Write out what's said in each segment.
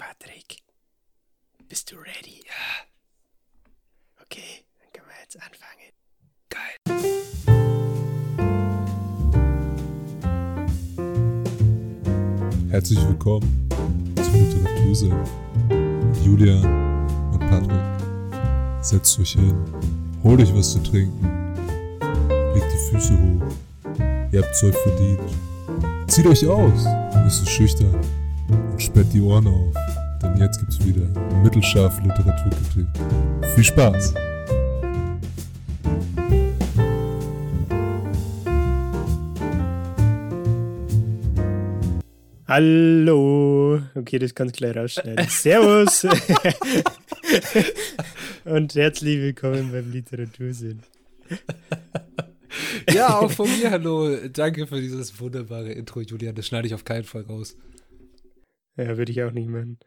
Patrick, bist du ready? Ja. Okay, dann können wir jetzt anfangen. Geil. Herzlich willkommen zu Literaturse mit Julian und Patrick. Setzt euch hin, holt euch was zu trinken, legt die Füße hoch. Ihr habt's euch verdient. Zieht euch aus, nicht so schüchtern und sperrt die Ohren auf, denn jetzt gibt's wieder mittelscharfe Literaturkritik. Viel Spaß! Hallo. Okay, das kannst du gleich rausschneiden. Servus. Und herzlich willkommen beim Literatursinn. Ja, auch von mir hallo. Danke für dieses wunderbare Intro, Julian. Das schneide ich auf keinen Fall raus. Ja, würde ich auch nicht machen.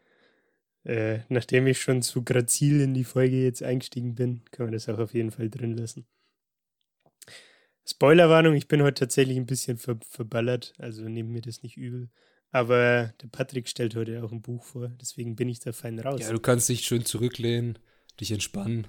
Äh, nachdem ich schon zu grazil in die Folge jetzt eingestiegen bin, kann man das auch auf jeden Fall drin lassen. Spoilerwarnung, ich bin heute tatsächlich ein bisschen ver verballert, also nehmt mir das nicht übel. Aber der Patrick stellt heute auch ein Buch vor, deswegen bin ich da fein raus. Ja, du kannst dich schön zurücklehnen, dich entspannen,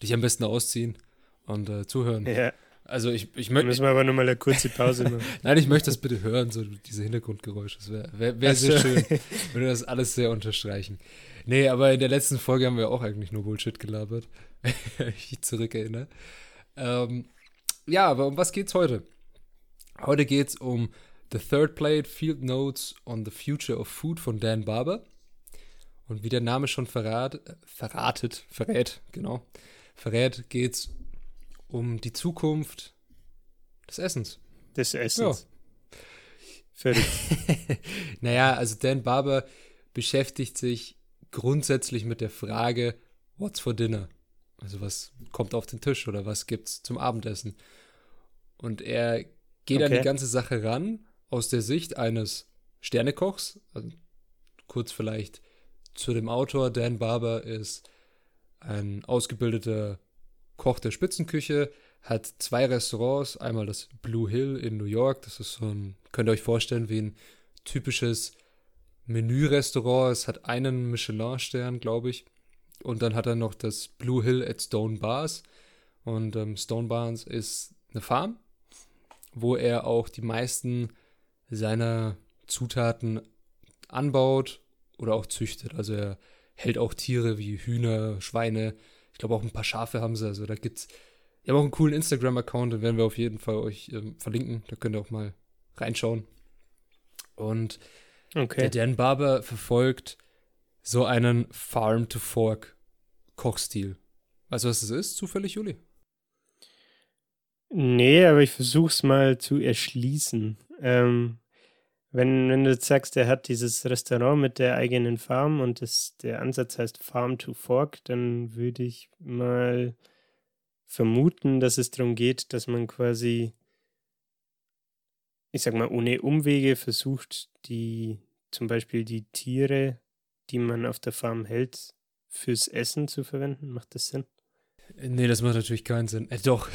dich am besten ausziehen und äh, zuhören. ja Also ich, ich möchte. müssen wir aber nochmal eine kurze Pause machen. Nein, ich möchte das bitte hören, so diese Hintergrundgeräusche. Das wäre wär, wär sehr schön. Würde das alles sehr unterstreichen. Nee, aber in der letzten Folge haben wir auch eigentlich nur Bullshit gelabert. wenn ich mich zurückerinnere. Ähm, ja, aber um was geht's heute? Heute geht's um The Third Plate Field Notes on the Future of Food von Dan Barber. Und wie der Name schon verrat, verratet, verrät, genau, verrät, geht's um die Zukunft des Essens. Des Essens. Völlig. naja, also Dan Barber beschäftigt sich grundsätzlich mit der Frage, what's for dinner? Also was kommt auf den Tisch oder was gibt's zum Abendessen? Und er geht an Okay. die ganze Sache ran aus der Sicht eines Sternekochs. Also kurz vielleicht zu dem Autor. Dan Barber ist ein ausgebildeter Koch der Spitzenküche, hat zwei Restaurants, einmal das Blue Hill in New York, das ist so ein, könnt ihr euch vorstellen, wie ein typisches Menü-Restaurant. Es hat einen Michelin-Stern, glaube ich. Und dann hat er noch das Blue Hill at Stone Bars. Und ähm, Stone Bars ist eine Farm, wo er auch die meisten seiner Zutaten anbaut oder auch züchtet. Also er hält auch Tiere wie Hühner, Schweine. Ich glaube auch ein paar Schafe haben sie. Also da gibt's. Wir haben auch einen coolen Instagram-Account, den werden wir auf jeden Fall euch ähm, verlinken. Da könnt ihr auch mal reinschauen. Und Okay. der Dan Barber verfolgt so einen Farm-to-Fork-Kochstil. Weißt du, was das ist? Zufällig, Juli? Nee, aber ich versuch's mal zu erschließen. Ähm, wenn, wenn du jetzt sagst, er hat dieses Restaurant mit der eigenen Farm und das, der Ansatz heißt Farm to Fork, dann würde ich mal vermuten, dass es darum geht, dass man quasi, ich sag mal, ohne Umwege versucht, die zum Beispiel die Tiere, die man auf der Farm hält, fürs Essen zu verwenden. Macht das Sinn? Nee, das macht natürlich keinen Sinn. Äh, doch.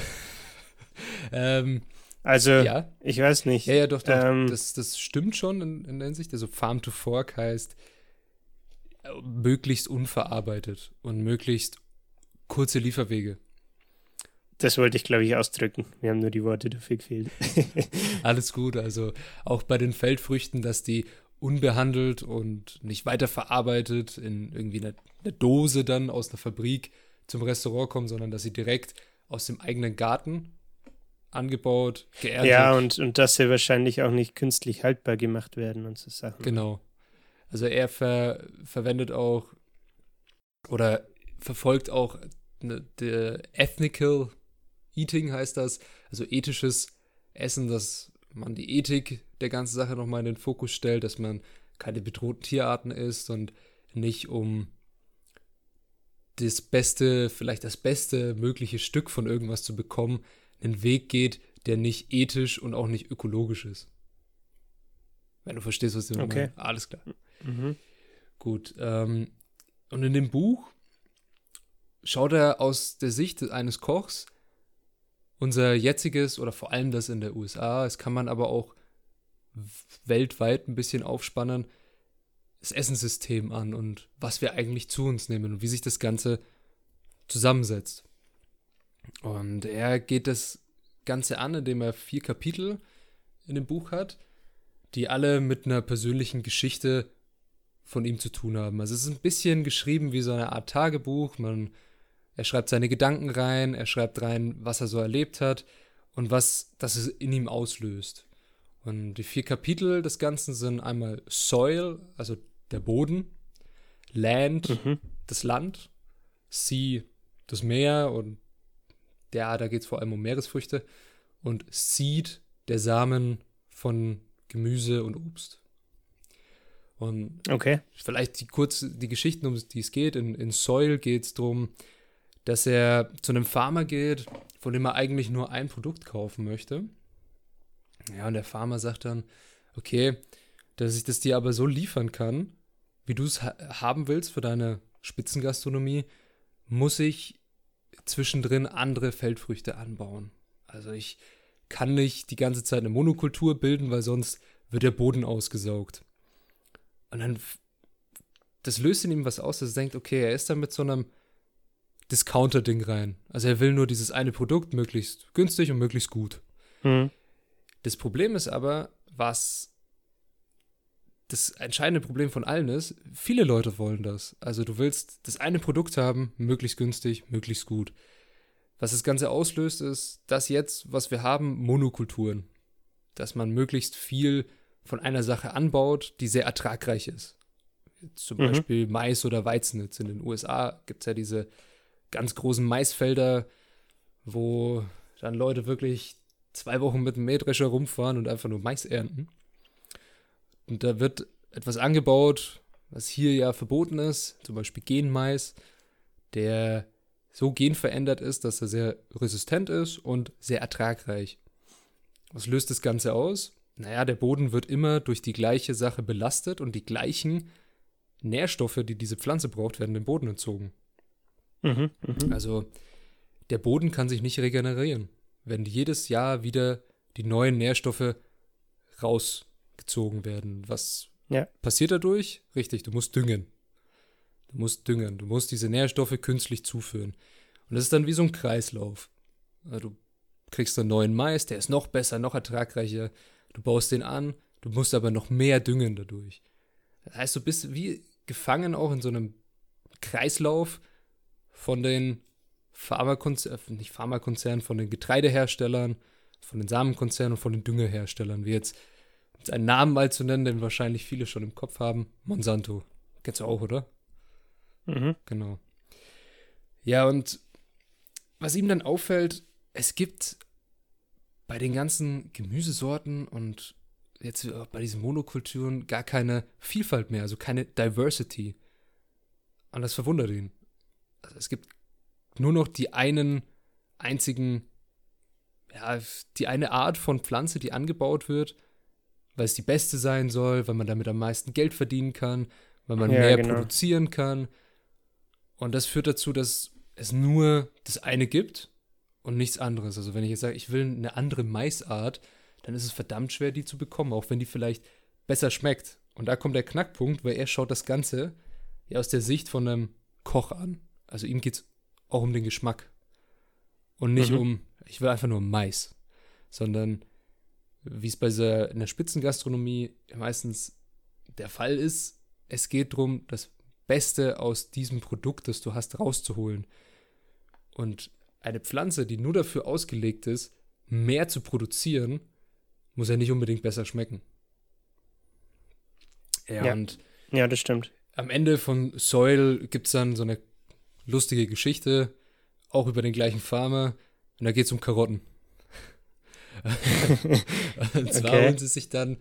ähm, Also, ja. ich weiß nicht. Ja, ja, doch, doch. Ähm, das, das stimmt schon in, in der Hinsicht. Also Farm to Fork heißt möglichst unverarbeitet und möglichst kurze Lieferwege. Das wollte ich, glaube ich, ausdrücken. Wir haben nur die Worte dafür gefehlt. Alles gut. Also auch bei den Feldfrüchten, dass die unbehandelt und nicht weiterverarbeitet in irgendwie eine, eine Dose dann aus einer Fabrik zum Restaurant kommen, sondern dass sie direkt aus dem eigenen Garten angebaut, geerntet. ja, und, und dass sie wahrscheinlich auch nicht künstlich haltbar gemacht werden und so Sachen. Genau. Also er ver verwendet auch oder verfolgt auch ne, der Ethnical Eating heißt das, also ethisches Essen, dass man die Ethik der ganzen Sache nochmal in den Fokus stellt, dass man keine bedrohten Tierarten isst und nicht um das beste, vielleicht das beste mögliche Stück von irgendwas zu bekommen, einen Weg geht, der nicht ethisch und auch nicht ökologisch ist. Wenn du verstehst, was ich Okay. meine. Alles klar. Mhm. Gut. Ähm, und in dem Buch schaut er aus der Sicht eines Kochs unser jetziges oder vor allem das in der USA, das kann man aber auch weltweit ein bisschen aufspannen, das Essenssystem an und was wir eigentlich zu uns nehmen und wie sich das Ganze zusammensetzt. Und er geht das Ganze an, indem er vier Kapitel in dem Buch hat, die alle mit einer persönlichen Geschichte von ihm zu tun haben. Also es ist ein bisschen geschrieben wie so eine Art Tagebuch. Man, er schreibt seine Gedanken rein, er schreibt rein, was er so erlebt hat und was das in ihm auslöst. Und die vier Kapitel des Ganzen sind einmal Soil, also der Boden, Land, mhm. das Land, Sea, das Meer und ja, da geht es vor allem um Meeresfrüchte und Seed, der Samen von Gemüse und Obst. Und okay. vielleicht die kurz die Geschichten, um die es geht. In, in Soil geht es darum, dass er zu einem Farmer geht, von dem er eigentlich nur ein Produkt kaufen möchte. Ja, und der Farmer sagt dann, okay, dass ich das dir aber so liefern kann, wie du es ha haben willst für deine Spitzengastronomie, muss ich zwischendrin andere Feldfrüchte anbauen. Also ich kann nicht die ganze Zeit eine Monokultur bilden, weil sonst wird der Boden ausgesaugt. Und dann, das löst in ihm was aus, dass er denkt, okay, er ist da mit so einem Discounter-Ding rein. Also er will nur dieses eine Produkt möglichst günstig und möglichst gut. Mhm. Das Problem ist aber, was das entscheidende Problem von allen ist, viele Leute wollen das. Also du willst das eine Produkt haben, möglichst günstig, möglichst gut. Was das Ganze auslöst, ist, dass jetzt, was wir haben, Monokulturen. Dass man möglichst viel von einer Sache anbaut, die sehr ertragreich ist. Zum mhm. Beispiel Mais oder Weizen. Jetzt in den USA gibt es ja diese ganz großen Maisfelder, wo dann Leute wirklich zwei Wochen mit dem Mähdrescher rumfahren und einfach nur Mais ernten. Und da wird etwas angebaut, was hier ja verboten ist, zum Beispiel Genmais, der so genverändert ist, dass er sehr resistent ist und sehr ertragreich. Was löst das Ganze aus? Naja, der Boden wird immer durch die gleiche Sache belastet und die gleichen Nährstoffe, die diese Pflanze braucht, werden dem Boden entzogen. Mhm, mh. Also der Boden kann sich nicht regenerieren, wenn jedes Jahr wieder die neuen Nährstoffe raus gezogen werden. Was ja. passiert dadurch? Richtig, du musst düngen. Du musst düngen. Du musst diese Nährstoffe künstlich zuführen. Und das ist dann wie so ein Kreislauf. Du kriegst einen neuen Mais, der ist noch besser, noch ertragreicher. Du baust den an, du musst aber noch mehr düngen dadurch. Das heißt, du bist wie gefangen auch in so einem Kreislauf von den Pharmakonzernen, äh, nicht Pharmakonzernen, von den Getreideherstellern, von den Samenkonzernen und von den Düngeherstellern, wie jetzt einen Namen mal zu nennen, den wahrscheinlich viele schon im Kopf haben. Monsanto. Kennst du auch, oder? Mhm. Genau. Ja, und was ihm dann auffällt, es gibt bei den ganzen Gemüsesorten und jetzt bei diesen Monokulturen gar keine Vielfalt mehr, also keine Diversity. Und das verwundert ihn. Also es gibt nur noch die einen einzigen, ja, die eine Art von Pflanze, die angebaut wird weil es die beste sein soll, weil man damit am meisten Geld verdienen kann, weil man ja, mehr genau. produzieren kann. Und das führt dazu, dass es nur das eine gibt und nichts anderes. Also wenn ich jetzt sage, ich will eine andere Maisart, dann ist es verdammt schwer, die zu bekommen, auch wenn die vielleicht besser schmeckt. Und da kommt der Knackpunkt, weil er schaut das Ganze ja aus der Sicht von einem Koch an. Also ihm geht es auch um den Geschmack. Und nicht mhm. um, ich will einfach nur Mais. Sondern wie es bei der, in der Spitzengastronomie meistens der Fall ist, es geht darum, das Beste aus diesem Produkt, das du hast, rauszuholen. Und eine Pflanze, die nur dafür ausgelegt ist, mehr zu produzieren, muss ja nicht unbedingt besser schmecken. Ja, ja. und ja, das stimmt. Am Ende von Soil gibt es dann so eine lustige Geschichte, auch über den gleichen Farmer. Und da geht es um Karotten. und zwar okay. holen sie sich dann,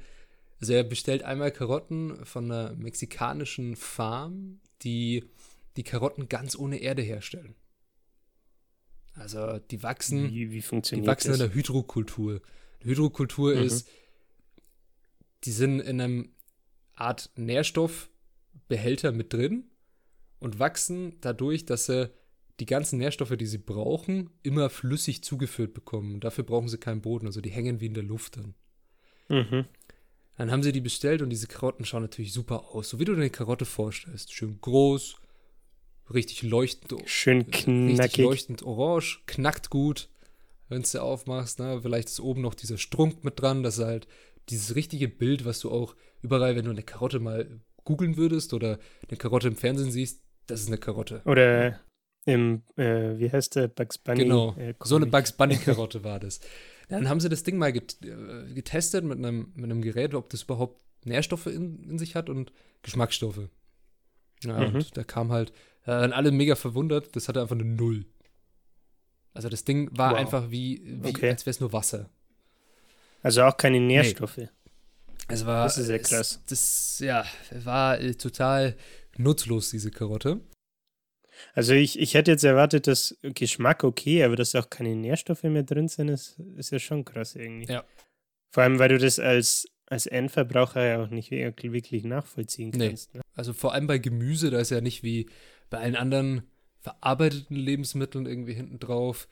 also er bestellt einmal Karotten von einer mexikanischen Farm, die die Karotten ganz ohne Erde herstellen. Also die wachsen, wie, wie funktioniert die wachsen das? in der Hydrokultur. Die Hydrokultur mhm. ist, die sind in einem Art Nährstoffbehälter mit drin und wachsen dadurch, dass sie die ganzen Nährstoffe, die sie brauchen, immer flüssig zugeführt bekommen. dafür brauchen sie keinen Boden. Also die hängen wie in der Luft dann. Mhm. Dann haben sie die bestellt und diese Karotten schauen natürlich super aus. So wie du dir eine Karotte vorstellst. Schön groß, richtig leuchtend. Schön Richtig knackig. leuchtend orange, knackt gut, wenn du aufmachst. Ne? Vielleicht ist oben noch dieser Strunk mit dran, das ist halt dieses richtige Bild, was du auch überall, wenn du eine Karotte mal googeln würdest oder eine Karotte im Fernsehen siehst, das ist eine Karotte. Oder im, äh, wie heißt der, Bugs Bunny? Genau, äh, so eine. Bugs Bunny Karotte war das. Dann haben sie das Ding mal get äh, getestet mit einem, mit einem Gerät, ob das überhaupt Nährstoffe in, in sich hat und Geschmacksstoffe. Ja, Mhm. und da kam halt, da waren alle mega verwundert, das hatte einfach eine Null. Also das Ding war Wow. einfach wie, wie Okay. als wäre es nur Wasser. Also auch keine Nährstoffe. Es war, Das ist ja es- krass. Das, ja, war äh, total nutzlos, diese Karotte. Also ich, ich hätte jetzt erwartet, dass Geschmack okay, aber dass auch keine Nährstoffe mehr drin sind, ist, ist ja schon krass irgendwie. Ja. Vor allem, weil du das als, als Endverbraucher ja auch nicht wirklich nachvollziehen Nee. kannst. Ne? Also vor allem bei Gemüse, da ist ja nicht wie bei allen anderen verarbeiteten Lebensmitteln irgendwie hinten drauf,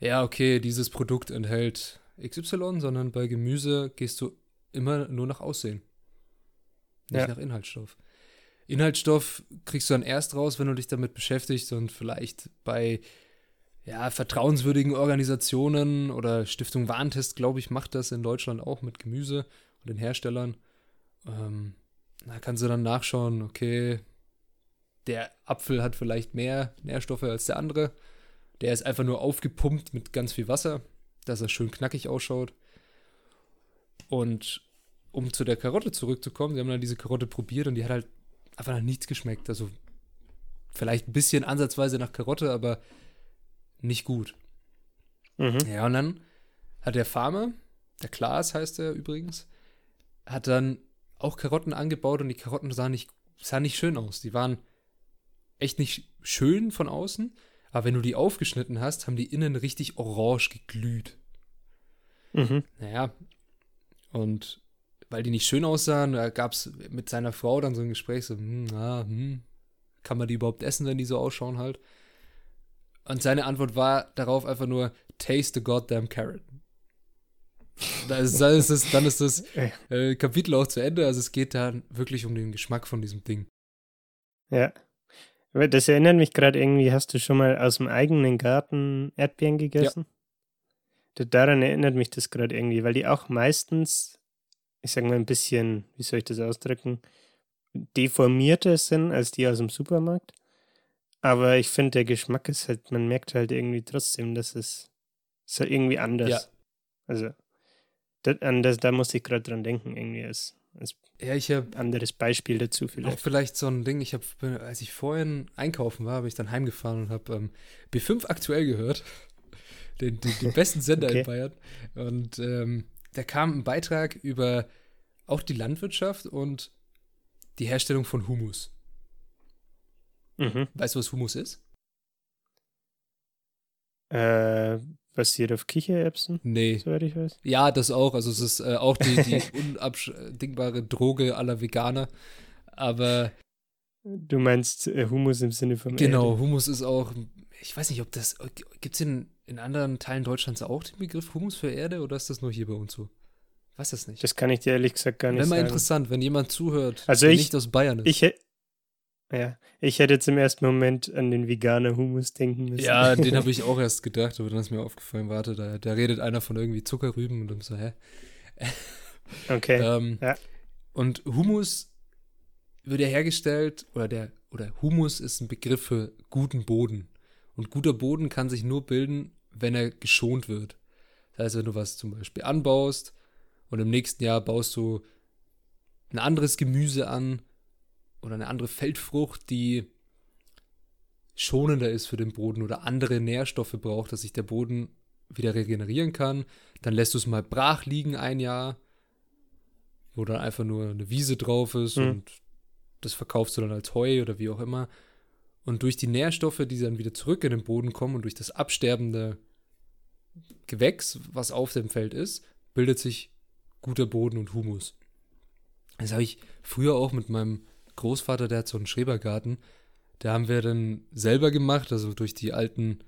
ja, okay, dieses Produkt enthält XY, sondern bei Gemüse gehst du immer nur nach Aussehen. Nicht Ja. nach Inhaltsstoff. Inhaltsstoff kriegst du dann erst raus, wenn du dich damit beschäftigst und vielleicht bei ja, vertrauenswürdigen Organisationen oder Stiftung Warentest, glaube ich, macht das in Deutschland auch mit Gemüse und den Herstellern. Ähm, da kannst du dann nachschauen, okay, der Apfel hat vielleicht mehr Nährstoffe als der andere. Der ist einfach nur aufgepumpt mit ganz viel Wasser, dass er schön knackig ausschaut. Und um zu der Karotte zurückzukommen, sie haben dann diese Karotte probiert und die hat halt einfach nach nichts geschmeckt. Also vielleicht ein bisschen ansatzweise nach Karotte, aber nicht gut. Mhm. Ja, und dann hat der Farmer, der Klaas heißt er übrigens, hat dann auch Karotten angebaut und die Karotten sahen nicht, sahen nicht schön aus. Die waren echt nicht schön von außen, aber wenn du die aufgeschnitten hast, haben die innen richtig orange geglüht. Mhm. Naja, und weil die nicht schön aussahen, da gab es mit seiner Frau dann so ein Gespräch, so, hm, ah, hm, kann man die überhaupt essen, wenn die so ausschauen halt? Und seine Antwort war darauf einfach nur, taste the goddamn carrot. Ist, dann ist das, dann ist das äh, Kapitel auch zu Ende, also es geht dann wirklich um den Geschmack von diesem Ding. Ja. Aber das erinnert mich gerade irgendwie, hast du schon mal aus dem eigenen Garten Erdbeeren gegessen? Da- Daran erinnert mich das gerade irgendwie, weil die auch meistens, ich sag mal ein bisschen, wie soll ich das ausdrücken, deformierter sind als die aus dem Supermarkt. Aber ich finde, der Geschmack ist halt, man merkt halt irgendwie trotzdem, dass es ist halt irgendwie anders. Ja. Also, das, an das, da musste ich gerade dran denken, irgendwie als, als Ja, ich habe anderes Beispiel dazu Auch vielleicht. vielleicht so ein Ding, ich habe, als ich vorhin einkaufen war, habe ich dann heimgefahren und habe ähm, B5 aktuell gehört. Den, den, den besten Sender Okay. in Bayern. Und ähm, da kam ein Beitrag über auch die Landwirtschaft und die Herstellung von Humus. Mhm. Weißt du, was Humus ist? Äh, basiert auf Kichererbsen, Nee. soweit ich weiß. Ja, das auch. Also es ist äh, auch die, die unabdingbare Droge aller Veganer. Aber Du meinst äh, Humus im Sinne von Genau, Erde. Humus ist auch, ich weiß nicht, ob das, gibt es in, in anderen Teilen Deutschlands auch den Begriff Humus für Erde oder ist das nur hier bei uns so? Weiß das nicht. Das kann ich dir ehrlich gesagt gar nicht Wäre mal sagen. interessant, wenn jemand zuhört, Also der ich- nicht aus Bayern ist. Ich, ja, ich hätte jetzt im ersten Moment an den veganer Humus denken müssen. ja, den habe ich auch erst gedacht, aber dann ist mir aufgefallen, warte, da, da redet einer von irgendwie Zuckerrüben und dann so, hä? Okay. Ähm, Ja. Und Humus wird ja hergestellt, oder der, oder Humus ist ein Begriff für guten Boden. Und guter Boden kann sich nur bilden, wenn er geschont wird. Das heißt, wenn du was zum Beispiel anbaust und im nächsten Jahr baust du ein anderes Gemüse an oder eine andere Feldfrucht, die schonender ist für den Boden oder andere Nährstoffe braucht, dass sich der Boden wieder regenerieren kann, dann lässt du es mal brach liegen ein Jahr, wo dann einfach nur eine Wiese drauf ist Hm. und das verkaufst du dann als Heu oder wie auch immer. Und durch die Nährstoffe, die dann wieder zurück in den Boden kommen und durch das absterbende Gewächs, was auf dem Feld ist, bildet sich guter Boden und Humus. Das habe ich früher auch mit meinem Großvater, der hat so einen Schrebergarten, da haben wir dann selber gemacht, also durch die alten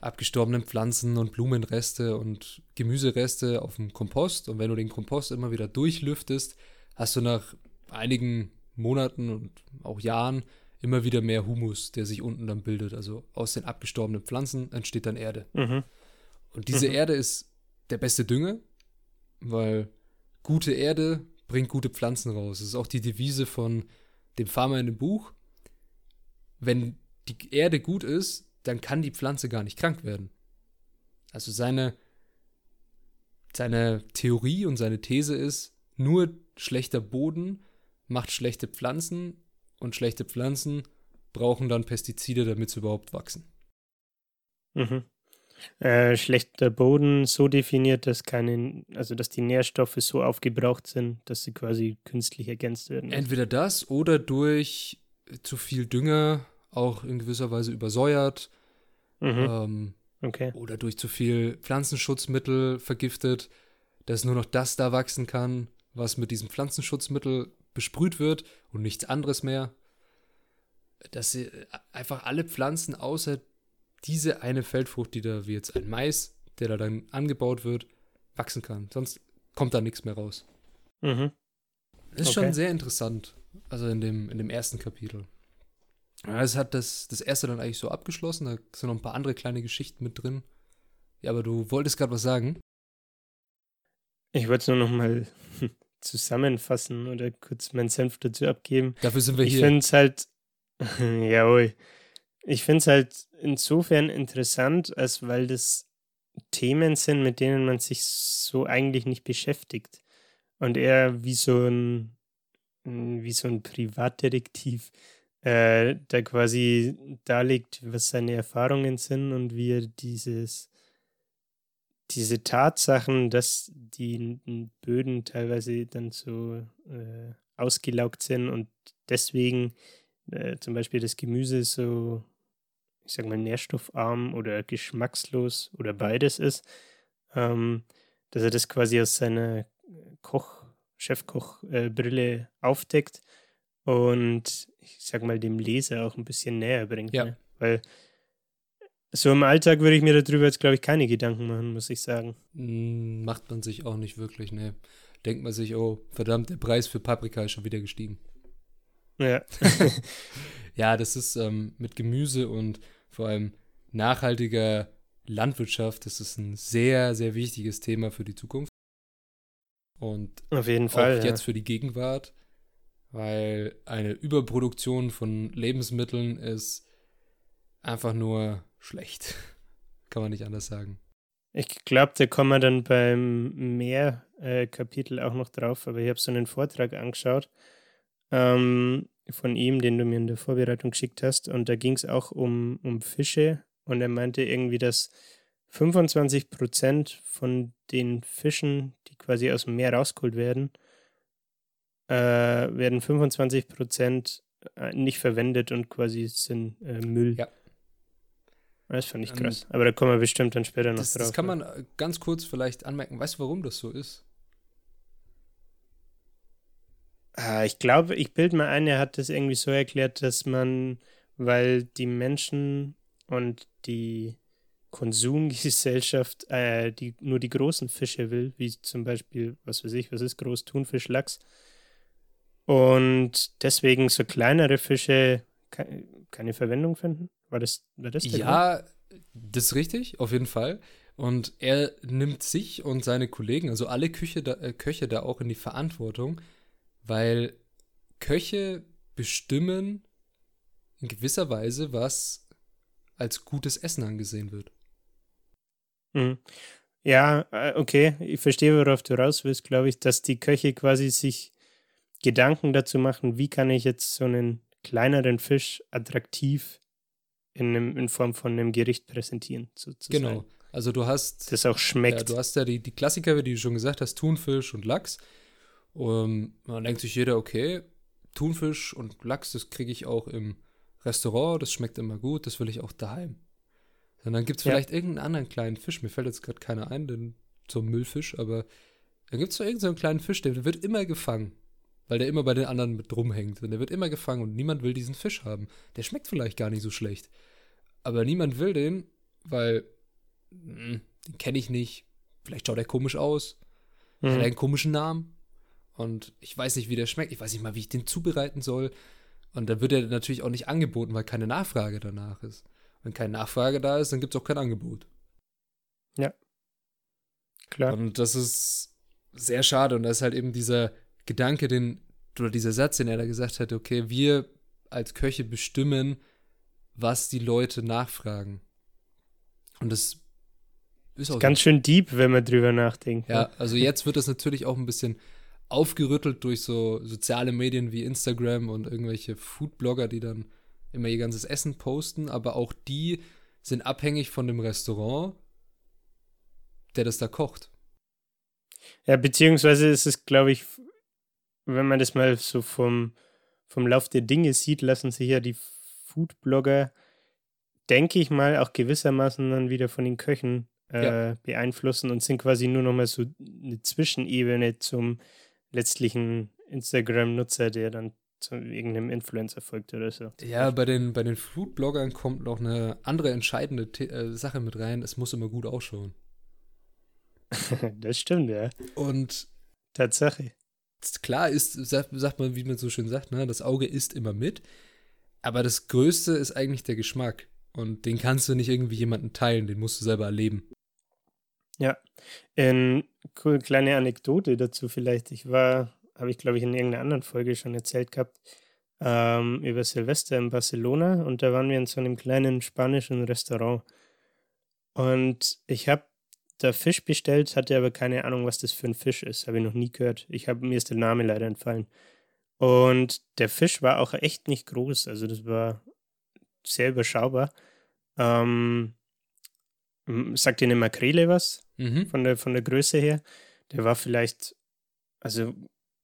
abgestorbenen Pflanzen und Blumenreste und Gemüsereste auf dem Kompost. Und wenn du den Kompost immer wieder durchlüftest, hast du nach einigen Monaten und auch Jahren immer wieder mehr Humus, der sich unten dann bildet. Also aus den abgestorbenen Pflanzen entsteht dann Erde. Mhm. Und diese Mhm. Erde ist der beste Dünger, weil gute Erde bringt gute Pflanzen raus. Das ist auch die Devise von dem Farmer in dem Buch. Wenn die Erde gut ist, dann kann die Pflanze gar nicht krank werden. Also seine, seine Theorie und seine These ist, nur schlechter Boden macht schlechte Pflanzen und schlechte Pflanzen brauchen dann Pestizide, damit sie überhaupt wachsen. Mhm. Äh, schlechter Boden so definiert, dass keine, also dass die Nährstoffe so aufgebraucht sind, dass sie quasi künstlich ergänzt werden. Entweder das oder durch zu viel Dünger auch in gewisser Weise übersäuert Mhm. ähm, Okay. oder durch zu viel Pflanzenschutzmittel vergiftet, dass nur noch das da wachsen kann, was mit diesem Pflanzenschutzmittel besprüht wird und nichts anderes mehr. Dass sie einfach alle Pflanzen außer diese eine Feldfrucht, die da wie jetzt ein Mais, der da dann angebaut wird, wachsen kann. Sonst kommt da nichts mehr raus. Mhm. Das ist Okay. schon sehr interessant. Also in dem, in dem ersten Kapitel. Ja, es hat das, das erste dann eigentlich so abgeschlossen. Da sind noch ein paar andere kleine Geschichten mit drin. Ja, aber du wolltest gerade was sagen. Ich wollte es nur noch mal zusammenfassen oder kurz meinen Senf dazu abgeben. Dafür sind wir Ich hier. finde es halt, jawohl, ich finde es halt insofern interessant, als weil das Themen sind, mit denen man sich so eigentlich nicht beschäftigt. Und eher wie so ein, wie so ein Privatdetektiv, äh, der quasi darlegt, was seine Erfahrungen sind und wie er dieses, diese Tatsachen, dass die Böden teilweise dann so äh, ausgelaugt sind und deswegen äh, zum Beispiel das Gemüse so, ich sag mal, nährstoffarm oder geschmackslos oder beides ist, ähm, dass er das quasi aus seiner Koch, Chefkoch-Brille aufdeckt und ich sag mal, dem Leser auch ein bisschen näher bringt. Ja. Ne? Weil so im Alltag würde ich mir darüber jetzt, glaube ich, keine Gedanken machen, muss ich sagen. Hm, Macht man sich auch nicht wirklich, ne. Denkt man sich, oh, verdammt, der Preis für Paprika ist schon wieder gestiegen. Ja. Ja, das ist ähm, mit Gemüse und vor allem nachhaltiger Landwirtschaft, das ist ein sehr, sehr wichtiges Thema für die Zukunft. Und Auf jeden Fall. auch ja. jetzt für die Gegenwart, weil eine Überproduktion von Lebensmitteln ist einfach nur schlecht. Kann man nicht anders sagen. Ich glaube, da kommen wir dann beim Mehr-Kapitel auch noch drauf, aber ich habe so einen Vortrag angeschaut ähm, von ihm, den du mir in der Vorbereitung geschickt hast, und da ging es auch um, um Fische und er meinte irgendwie, dass 25 Prozent von den Fischen, die quasi aus dem Meer rausgeholt werden, äh, werden 25 Prozent äh, nicht verwendet und quasi sind äh, Müll. Ja. Das fand ich Ähm, krass. Aber da kommen wir bestimmt dann später noch Das, drauf. das kann man äh, ganz kurz vielleicht anmerken. Weißt du, warum das so ist? Ah, Ich glaube, ich bilde mal ein, er hat das irgendwie so erklärt, dass man, weil die Menschen und die Konsumgesellschaft äh, die, nur die großen Fische will, wie zum Beispiel, was weiß ich, was ist groß, Thunfisch, Lachs. Und deswegen so kleinere Fische keine Verwendung finden? War das, war das der Grund? Ja, das ist richtig, auf jeden Fall. Und er nimmt sich und seine Kollegen, also alle Küche da, äh, Köche da auch in die Verantwortung, weil Köche bestimmen in gewisser Weise, was als gutes Essen angesehen wird. Mhm. Ja, äh, okay, ich verstehe, worauf du raus willst, glaube ich, dass die Köche quasi sich Gedanken dazu machen, wie kann ich jetzt so einen kleineren Fisch attraktiv in, einem, in Form von einem Gericht präsentieren, sozusagen. Genau. Also du hast Das auch Ja, schmeckt. du hast ja die, die Klassiker, wie du schon gesagt hast, Thunfisch und Lachs. Um, dann denkt sich jeder, okay, Thunfisch und Lachs, das kriege ich auch im Restaurant, das schmeckt immer gut, das will ich auch daheim. Und dann gibt es Ja. vielleicht irgendeinen anderen kleinen Fisch, mir fällt jetzt gerade keiner ein, denn so ein Müllfisch, aber dann gibt es so irgendeinen kleinen Fisch, der wird immer gefangen, weil der immer bei den anderen mit rumhängt. Und der wird immer gefangen und niemand will diesen Fisch haben. Der schmeckt vielleicht gar nicht so schlecht, aber niemand will den weil mh, hm, den kenne ich nicht. Vielleicht schaut er komisch aus. Mhm. Hat er einen komischen Namen. Und ich weiß nicht, wie der schmeckt. Ich weiß nicht mal, wie ich den zubereiten soll. Und dann wird er natürlich auch nicht angeboten, weil keine Nachfrage danach ist. Wenn keine Nachfrage da ist, dann gibt es auch kein Angebot. Klar. Und das ist sehr schade. Und da ist halt eben dieser Gedanke, den, oder dieser Satz, den er da gesagt hat, okay, wir als Köche bestimmen, was die Leute nachfragen. Und das ist auch Ganz schön deep, wenn man drüber nachdenkt. Ja, ne? also jetzt wird das natürlich auch ein bisschen aufgerüttelt durch so soziale Medien wie Instagram und irgendwelche Foodblogger, die dann immer ihr ganzes Essen posten, aber auch die sind abhängig von dem Restaurant, der das da kocht. Ja, beziehungsweise ist es, glaube ich, wenn man das mal so vom, vom Lauf der Dinge sieht, lassen sich ja die Foodblogger, denke ich mal, auch gewissermaßen dann wieder von den Köchen äh, Ja. beeinflussen und sind quasi nur nochmal so eine Zwischenebene zum letztlichen Instagram-Nutzer, der dann zu irgendeinem Influencer folgt oder so. Ja, bei den, bei den Foodbloggern kommt noch eine andere entscheidende The äh, Sache mit rein. Es muss immer gut ausschauen. das stimmt, ja. Und Tatsache. Klar ist, sagt, sagt man, wie man so schön sagt, ne, das Auge isst immer mit. Aber das Größte ist eigentlich der Geschmack. Und den kannst du nicht irgendwie jemanden teilen, den musst du selber erleben. Eine cool, kleine Anekdote dazu vielleicht. Ich war, habe ich glaube ich in irgendeiner anderen Folge schon erzählt gehabt, ähm, über Silvester in Barcelona und da waren wir in so einem kleinen spanischen Restaurant. Und ich habe da Fisch bestellt, hatte aber keine Ahnung, was das für ein Fisch ist. Habe ich noch nie gehört. Ich habe mir ist der Name leider entfallen. Und der Fisch war auch echt nicht groß. Also das war sehr überschaubar. Ähm, sagt dir eine Makrele was? Mhm. von der, von der Größe her. Der war vielleicht, also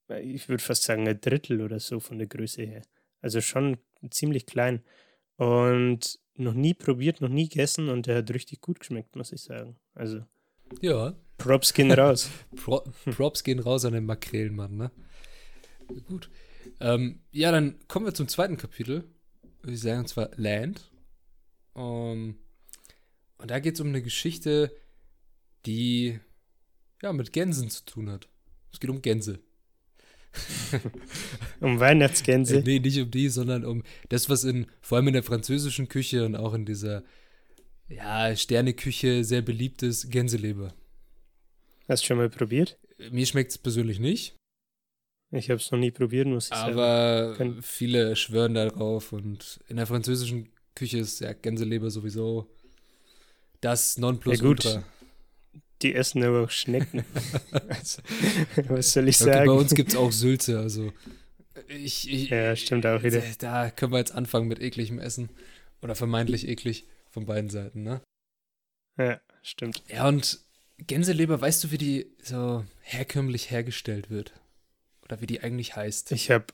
ich würde fast sagen, ein Drittel oder so von der Größe her. Also schon ziemlich klein. Und noch nie probiert, noch nie gegessen und der hat richtig gut geschmeckt, muss ich sagen. Also Ja. Props gehen raus. Pro Props gehen raus an den Makrelenmann, ne? Gut. Ähm, ja, dann kommen wir zum zweiten Kapitel, ich sagen, und zwar Land. Um, und da geht es um eine Geschichte, die ja mit Gänsen zu tun hat. Es geht um Gänse. Um Äh, Weihnachtsgänse. nee, nicht um die, sondern um das, was in, vor allem in der französischen Küche und auch in dieser ja, Sterneküche sehr beliebt ist, Gänseleber. Hast du schon mal probiert? Mir schmeckt es persönlich nicht. Ich habe es noch nie probiert, muss ich sagen. Aber viele schwören darauf und in der französischen Küche ist ja Gänseleber sowieso das Nonplusultra. Ja, gut. Die essen aber auch Schnecken. also, was soll ich Okay, sagen? bei uns gibt es auch Sülze, also ich, ich, Ja, stimmt auch wieder. Da können wir jetzt anfangen mit ekligem Essen. Oder vermeintlich eklig von beiden Seiten, ne? Ja, stimmt. Ja, und Gänseleber, weißt du, wie die so herkömmlich hergestellt wird? Oder wie die eigentlich heißt? Ich habe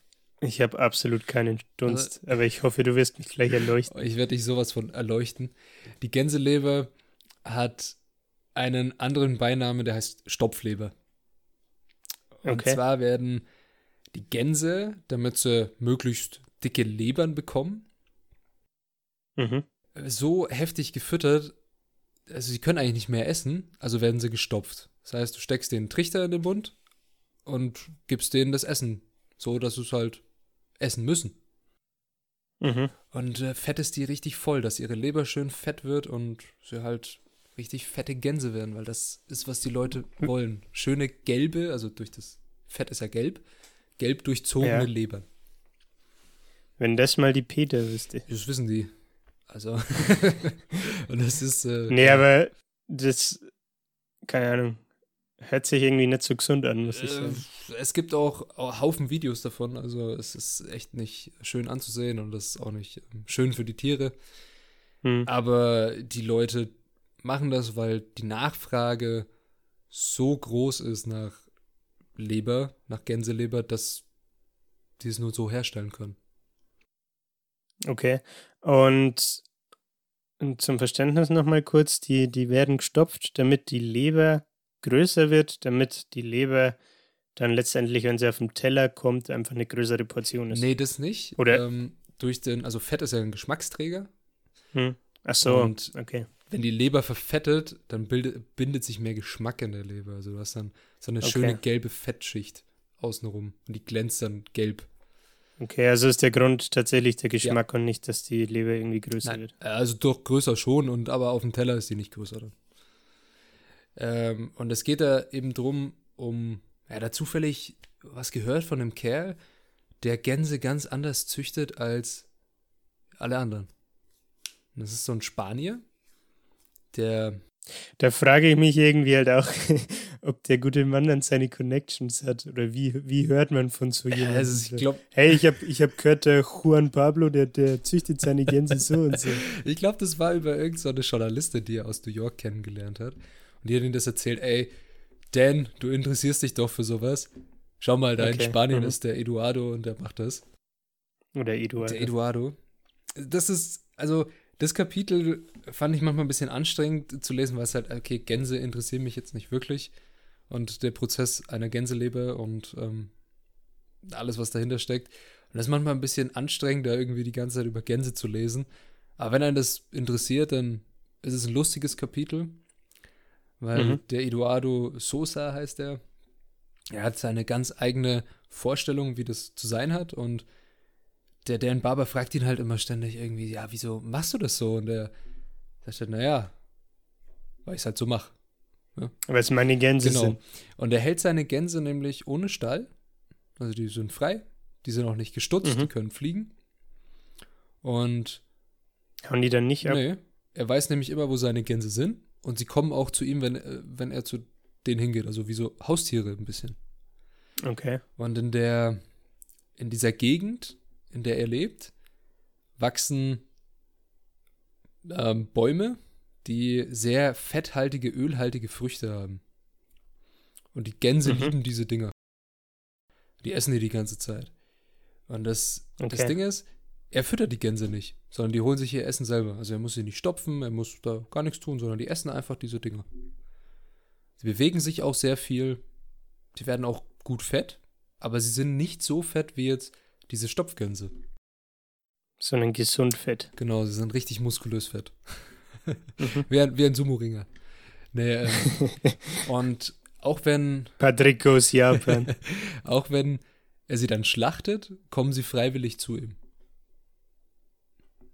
ich hab absolut keinen Also Dunst, aber ich hoffe, du wirst mich gleich erleuchten. Ich werde dich sowas von erleuchten. Die Gänseleber hat einen anderen Beinamen, der heißt Stopfleber. Und Okay. zwar werden die Gänse, damit sie möglichst dicke Lebern bekommen, Mhm. So heftig gefüttert, also sie können eigentlich nicht mehr essen, also werden sie gestopft. Das heißt, du steckst den Trichter in den Mund und gibst denen das Essen, so dass sie es halt essen müssen. Mhm. Und äh, fettest die richtig voll, dass ihre Leber schön fett wird und sie halt richtig fette Gänse werden, weil das ist, was die Leute wollen. Schöne gelbe, also durch das Fett ist ja gelb, gelb durchzogene Ja. Lebern. Wenn das mal die Peter wüsste. Das wissen die. Also, und das ist. Äh, Nee, aber das, keine Ahnung, hört sich irgendwie nicht so gesund an, muss ich Äh, sagen. es gibt auch, auch Haufen Videos davon, also es ist echt nicht schön anzusehen und das ist auch nicht ähm, schön für die Tiere. Hm. Aber die Leute machen das, weil die Nachfrage so groß ist nach Leber, nach Gänseleber, dass die es nur so herstellen können. Okay. Und, zum Verständnis nochmal kurz, die, die werden gestopft, damit die Leber größer wird, damit die Leber dann letztendlich, wenn sie auf den Teller kommt, einfach eine größere Portion ist. Nee, das nicht. Oder- Ähm, durch den, also Fett ist ja ein Geschmacksträger. Hm. Ach so, Und okay. wenn die Leber verfettet, dann bildet, bindet sich mehr Geschmack in der Leber. Also du hast dann so eine Okay. schöne gelbe Fettschicht außenrum und die glänzt dann gelb. Okay, also ist der Grund tatsächlich der Geschmack und nicht, dass die Leber irgendwie größer Nein, wird. also doch größer schon, und aber auf dem Teller ist die nicht größer. Ähm, und es geht da eben drum, um, ja, da zufällig was gehört von einem Kerl, der Gänse ganz anders züchtet als alle anderen. Und das ist so ein Spanier, der, Da frage ich mich irgendwie halt auch, ob der gute Mann dann seine Connections hat oder wie, wie hört man von so jemandem? also ich glaube, hey, ich habe ich hab gehört, der Juan Pablo, der, der züchtet seine Gänse so und so. ich glaube, das war über irgendeine so Journalistin, die er aus New York kennengelernt hat. Und die hat ihm das erzählt, ey, Dan, du interessierst dich doch für sowas. Schau mal, da in Okay, Spanien mhm. ist der Eduardo und der macht das. Oder Eduardo. Der Eduardo. Das ist, also, das Kapitel fand ich manchmal ein bisschen anstrengend zu lesen, weil es halt, okay, Gänse interessieren mich jetzt nicht wirklich. Und der Prozess einer Gänseleber und ähm, alles, was dahinter steckt. Und das ist manchmal ein bisschen anstrengend, da irgendwie die ganze Zeit über Gänse zu lesen. Aber wenn einen das interessiert, dann ist es ein lustiges Kapitel. Weil Mhm. der Eduardo Sosa heißt er. Er hat seine ganz eigene Vorstellung, wie das zu sein hat. Und der Dan Barber fragt ihn halt immer ständig irgendwie, ja, wieso machst du das so? Und der sagt halt, naja, weil ich es halt so mache. Weil es meine Gänse Genau. sind. Und er hält seine Gänse nämlich ohne Stall. Also die sind frei, die sind auch nicht gestutzt, Mhm. die können fliegen. Und Hauen die dann nicht ab? nee, er weiß nämlich immer, wo seine Gänse sind. Und sie kommen auch zu ihm, wenn, äh, wenn er zu denen hingeht. Also wie so Haustiere ein bisschen. Okay. Und in der, in dieser Gegend, in der er lebt, wachsen ähm, Bäume, die sehr fetthaltige, ölhaltige Früchte haben. Und die Gänse Mhm. lieben diese Dinger. Die essen die die ganze Zeit. Und das, das Okay. Ding ist, er füttert die Gänse nicht, sondern die holen sich ihr Essen selber. Also er muss sie nicht stopfen, er muss da gar nichts tun, sondern die essen einfach diese Dinger. Sie bewegen sich auch sehr viel. Sie werden auch gut fett, aber sie sind nicht so fett wie jetzt diese Stopfgänse. Sondern gesund fett. Genau, sie sind richtig muskulös fett. Mhm. wie, ein, wie ein Sumo-Ringer. Nee, ähm, und auch wenn, Patrick aus Japan. auch wenn er sie dann schlachtet, kommen sie freiwillig zu ihm.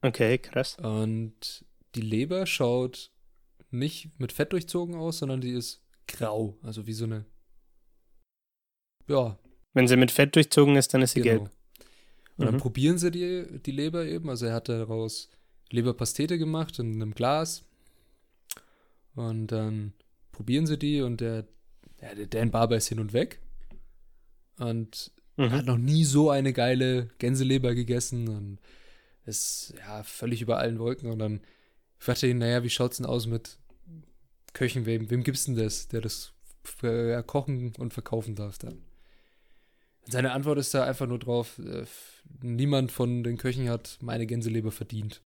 Okay, krass. Und die Leber schaut nicht mit Fett durchzogen aus, sondern die ist grau. Also wie so eine. Ja, Wenn sie mit Fett durchzogen ist, dann ist sie genau. gelb. Und dann Mhm. probieren sie die, die Leber eben. Also er hat daraus Leberpastete gemacht in einem Glas. Und dann probieren sie die und der, ja, der Dan Barber ist hin und weg. Und er hat Mhm. noch nie so eine geile Gänseleber gegessen und ist ja völlig über allen Wolken. Und dann fragt er ihn, naja, wie schaut's denn aus mit Köchen? Wem, wem gibt's denn das, der das kochen und verkaufen darf dann? Seine Antwort ist da einfach nur drauf, äh, niemand von den Köchen hat meine Gänseleber verdient.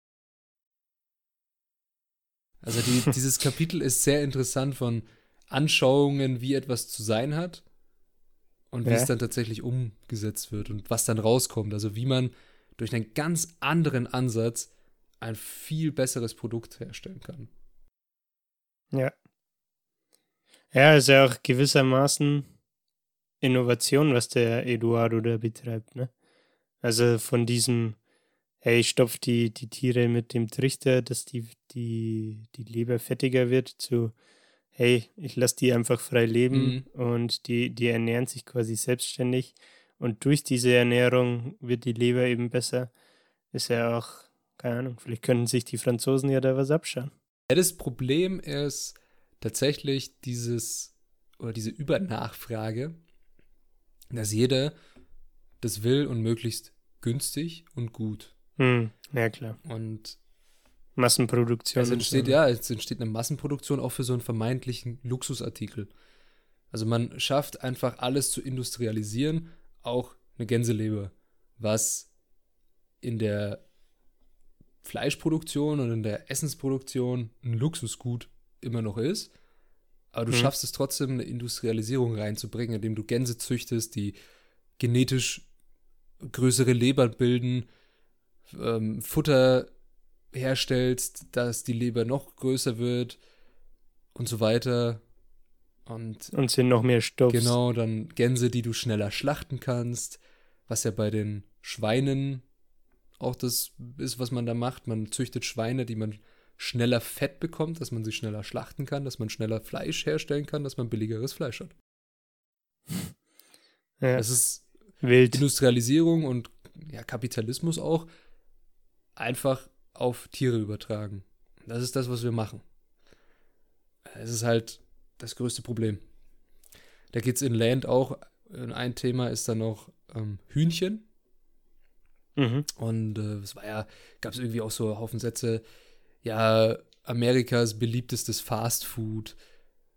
Also die, dieses Kapitel ist sehr interessant von Anschauungen, wie etwas zu sein hat und wie Ja. es dann tatsächlich umgesetzt wird und was dann rauskommt. Also wie man durch einen ganz anderen Ansatz ein viel besseres Produkt herstellen kann. Ja. Ja, ist ja auch gewissermaßen Innovation, was der Eduardo da betreibt, ne? Also von diesem, hey, ich stopf die, die Tiere mit dem Trichter, dass die, die, die Leber fettiger wird, zu, hey, ich lasse die einfach frei leben und die, die ernähren sich quasi selbstständig. Und durch diese Ernährung wird die Leber eben besser. Ist ja auch, keine Ahnung, vielleicht können sich die Franzosen ja da was abschauen. Ja, das Problem ist tatsächlich dieses oder diese Übernachfrage, dass jeder das will und möglichst günstig und gut. Hm, ja klar. Und Massenproduktion. es entsteht, so. ja, es entsteht eine Massenproduktion auch für so einen vermeintlichen Luxusartikel. Also man schafft einfach alles zu industrialisieren, auch eine Gänseleber, was in der Fleischproduktion und in der Essensproduktion ein Luxusgut immer noch ist. Aber du Mhm. schaffst es trotzdem, eine Industrialisierung reinzubringen, indem du Gänse züchtest, die genetisch größere Leber bilden, ähm, Futter herstellst, dass die Leber noch größer wird und so weiter. Und, und sind noch mehr Stoff. Genau, dann Gänse, die du schneller schlachten kannst, was ja bei den Schweinen auch das ist, was man da macht. Man züchtet Schweine, die man schneller Fett bekommt, dass man sie schneller schlachten kann, dass man schneller Fleisch herstellen kann, dass man billigeres Fleisch hat. Ja. Das ist Wild. Industrialisierung und ja, Kapitalismus auch einfach auf Tiere übertragen. Das ist das, was wir machen. Es ist halt das größte Problem. Da geht es in Land auch, ein Thema ist dann noch ähm, Hühnchen. Mhm. Und äh, es war ja, gab es irgendwie auch so Haufen Sätze, ja, Amerikas beliebtestes Fast Food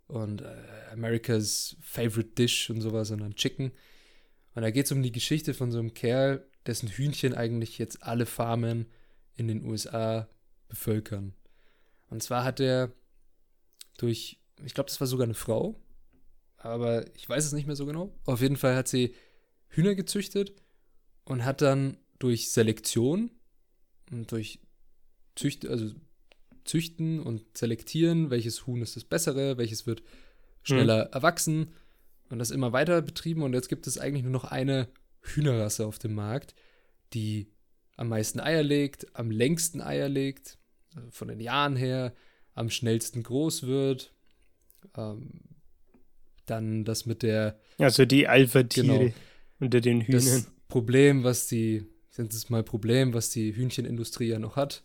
und äh, Amerikas favorite dish und sowas, sondern Chicken. Und da geht es um die Geschichte von so einem Kerl, dessen Hühnchen eigentlich jetzt alle Farmen in den USA bevölkern. Und zwar hat er durch, ich glaube, das war sogar eine Frau, aber ich weiß es nicht mehr so genau. Auf jeden Fall hat sie Hühner gezüchtet und hat dann durch Selektion und durch Zücht, also Züchten und Selektieren, welches Huhn ist das bessere, welches wird schneller mhm. erwachsen und das immer weiter betrieben und jetzt gibt es eigentlich nur noch eine Hühnerrasse auf dem Markt, die am meisten Eier legt, am längsten Eier legt, also von den Jahren her, am schnellsten groß wird. Ähm, dann das mit der. Also die Alpha-Tiere genau, unter den Hühnern. Das Problem, was die, sind es mal Problem, was die Hühnchenindustrie ja noch hat,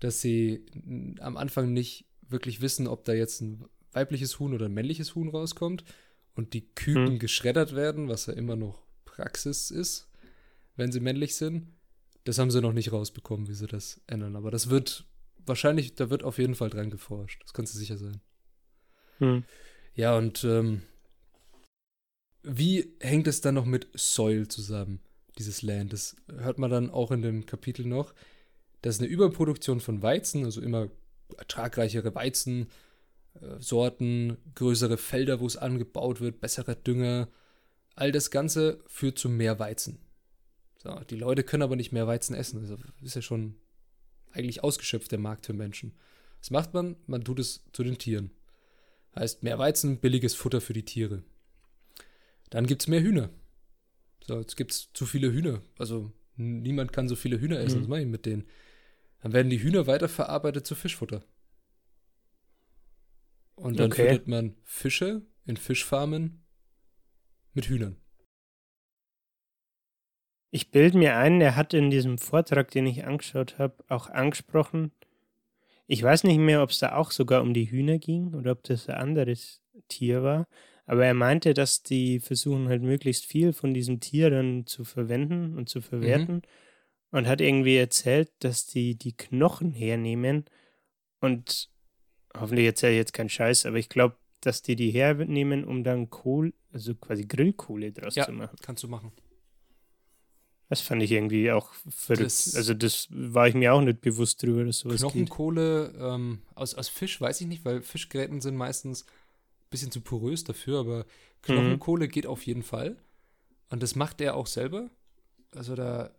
dass sie am Anfang nicht wirklich wissen, ob da jetzt ein weibliches Huhn oder ein männliches Huhn rauskommt und die Küken hm. geschreddert werden, was ja immer noch Praxis ist, wenn sie männlich sind. Das haben sie noch nicht rausbekommen, wie sie das ändern. Aber das wird wahrscheinlich, da wird auf jeden Fall dran geforscht. Das kannst du sicher sein. Hm. Ja, und ähm, wie hängt es dann noch mit Soil zusammen, dieses Land? Das hört man dann auch in dem Kapitel noch. Das ist eine Überproduktion von Weizen, also immer ertragreichere Weizensorten, äh, größere Felder, wo es angebaut wird, besserer Dünger. All das Ganze führt zu mehr Weizen. So, die Leute können aber nicht mehr Weizen essen. Also ist ja schon eigentlich ausgeschöpft der Markt für Menschen. Was macht man? Man tut es zu den Tieren. Heißt mehr Weizen, billiges Futter für die Tiere. Dann gibt es mehr Hühner. So, jetzt gibt es zu viele Hühner. Also niemand kann so viele Hühner essen. Mhm. Was mache ich mit denen? Dann werden die Hühner weiterverarbeitet zu Fischfutter. Und dann okay. füttert man Fische in Fischfarmen mit Hühnern. Ich bilde mir ein, er hat in diesem Vortrag, den ich angeschaut habe, auch angesprochen. Ich weiß nicht mehr, ob es da auch sogar um die Hühner ging oder ob das ein anderes Tier war. Aber er meinte, dass die versuchen halt möglichst viel von diesem Tier dann zu verwenden und zu verwerten. Mhm. Und hat irgendwie erzählt, dass die die Knochen hernehmen und hoffentlich erzähle ich jetzt keinen Scheiß, aber ich glaube, dass die die hernehmen, um dann Kohl, also quasi Grillkohle draus ja, zu machen. kannst du machen. Das fand ich irgendwie auch verrückt. Das also das war ich mir auch nicht bewusst drüber, dass sowas Knochenkohle ähm, aus, aus Fisch weiß ich nicht, weil Fischgräten sind meistens ein bisschen zu porös dafür, aber Knochenkohle mhm. geht auf jeden Fall. Und das macht er auch selber. Also da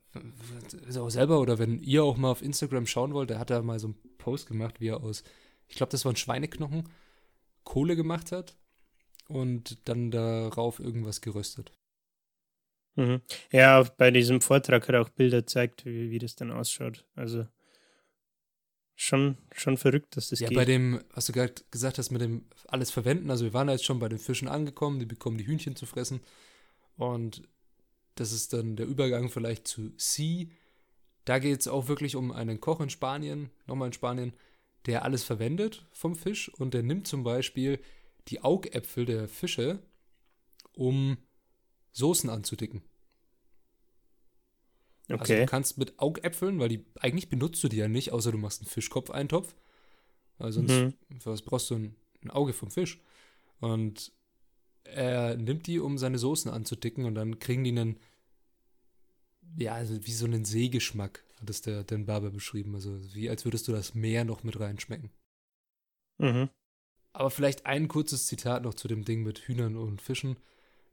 auch selber, oder wenn ihr auch mal auf Instagram schauen wollt, der hat da mal so einen Post gemacht, wie er aus, ich glaube, das waren Schweineknochen, Kohle gemacht hat und dann darauf irgendwas geröstet. Mhm. Ja, bei diesem Vortrag hat er auch Bilder gezeigt, wie, wie das dann ausschaut. Also schon, schon verrückt, dass das ja, geht. Ja, bei dem, was du gerade gesagt hast, mit dem alles verwenden, also wir waren jetzt schon bei den Fischen angekommen, die bekommen die Hühnchen zu fressen und das ist dann der Übergang vielleicht zu Sea. Da geht es auch wirklich um einen Koch in Spanien, nochmal in Spanien, der alles verwendet vom Fisch und der nimmt zum Beispiel die Augäpfel der Fische, um Soßen anzudicken. Okay. Also du kannst mit Augäpfeln, weil die eigentlich benutzt du die ja nicht, außer du machst einen Fischkopf-Eintopf. Weil sonst mhm. was brauchst du ein, ein, Auge vom Fisch. Und er nimmt die, um seine Soßen anzudicken und dann kriegen die einen, ja, also wie so einen Seegeschmack, hat es der, den Barber beschrieben. Also wie als würdest du das Meer noch mit reinschmecken. Mhm. Aber vielleicht ein kurzes Zitat noch zu dem Ding mit Hühnern und Fischen.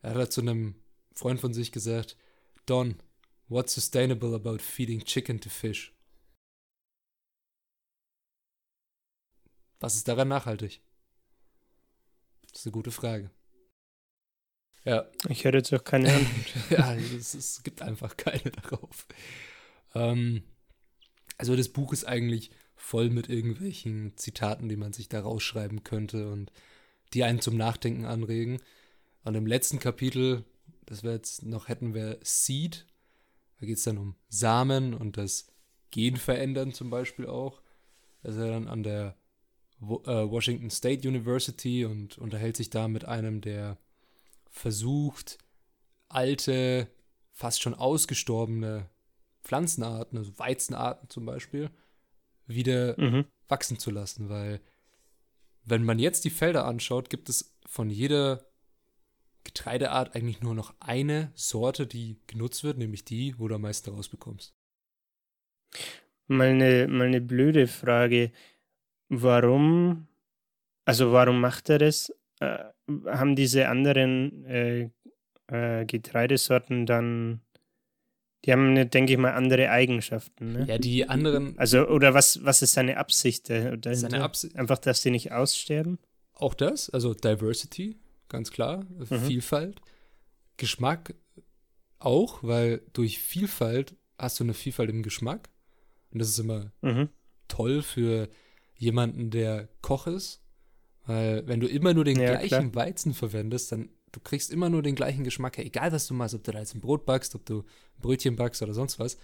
Er hat zu einem Freund von sich gesagt, Don, what's sustainable about feeding chicken to fish? was ist daran nachhaltig? Das ist eine gute Frage. Ja. Ich höre jetzt auch keine an. ja, es, es, gibt einfach keine darauf. Ähm, also das Buch ist eigentlich voll mit irgendwelchen Zitaten, die man sich da rausschreiben könnte und die einen zum Nachdenken anregen. Und im letzten Kapitel, das wir jetzt noch hätten, wir Seed. Da geht es dann um Samen und das Gen verändern zum Beispiel auch. Da ist er dann an der äh, Washington State University und unterhält sich da mit einem, der versucht, alte, fast schon ausgestorbene Pflanzenarten, also Weizenarten zum Beispiel, wieder mhm. wachsen zu lassen, weil wenn man jetzt die Felder anschaut, gibt es von jeder Getreideart eigentlich nur noch eine Sorte, die genutzt wird, nämlich die, wo du am meisten rausbekommst. Mal eine, mal eine blöde Frage. Warum, also warum macht er das? Haben diese anderen äh, äh, Getreidesorten dann die haben, denke ich mal, andere Eigenschaften. Ne? Ja, die anderen. Also, oder was, was ist seine Absicht dahinter? Seine Absicht. Einfach, dass die nicht aussterben? Auch das, also Diversity, ganz klar. Mhm. Vielfalt. Geschmack auch, weil durch Vielfalt hast du eine Vielfalt im Geschmack. Und das ist immer mhm. toll für jemanden, der Koch ist. Weil, wenn du immer nur den ja, gleichen klar. Weizen verwendest, dann du kriegst immer nur den gleichen Geschmack. Egal, was du machst, ob du da jetzt ein Brot backst, ob du ein Brötchen backst oder sonst was.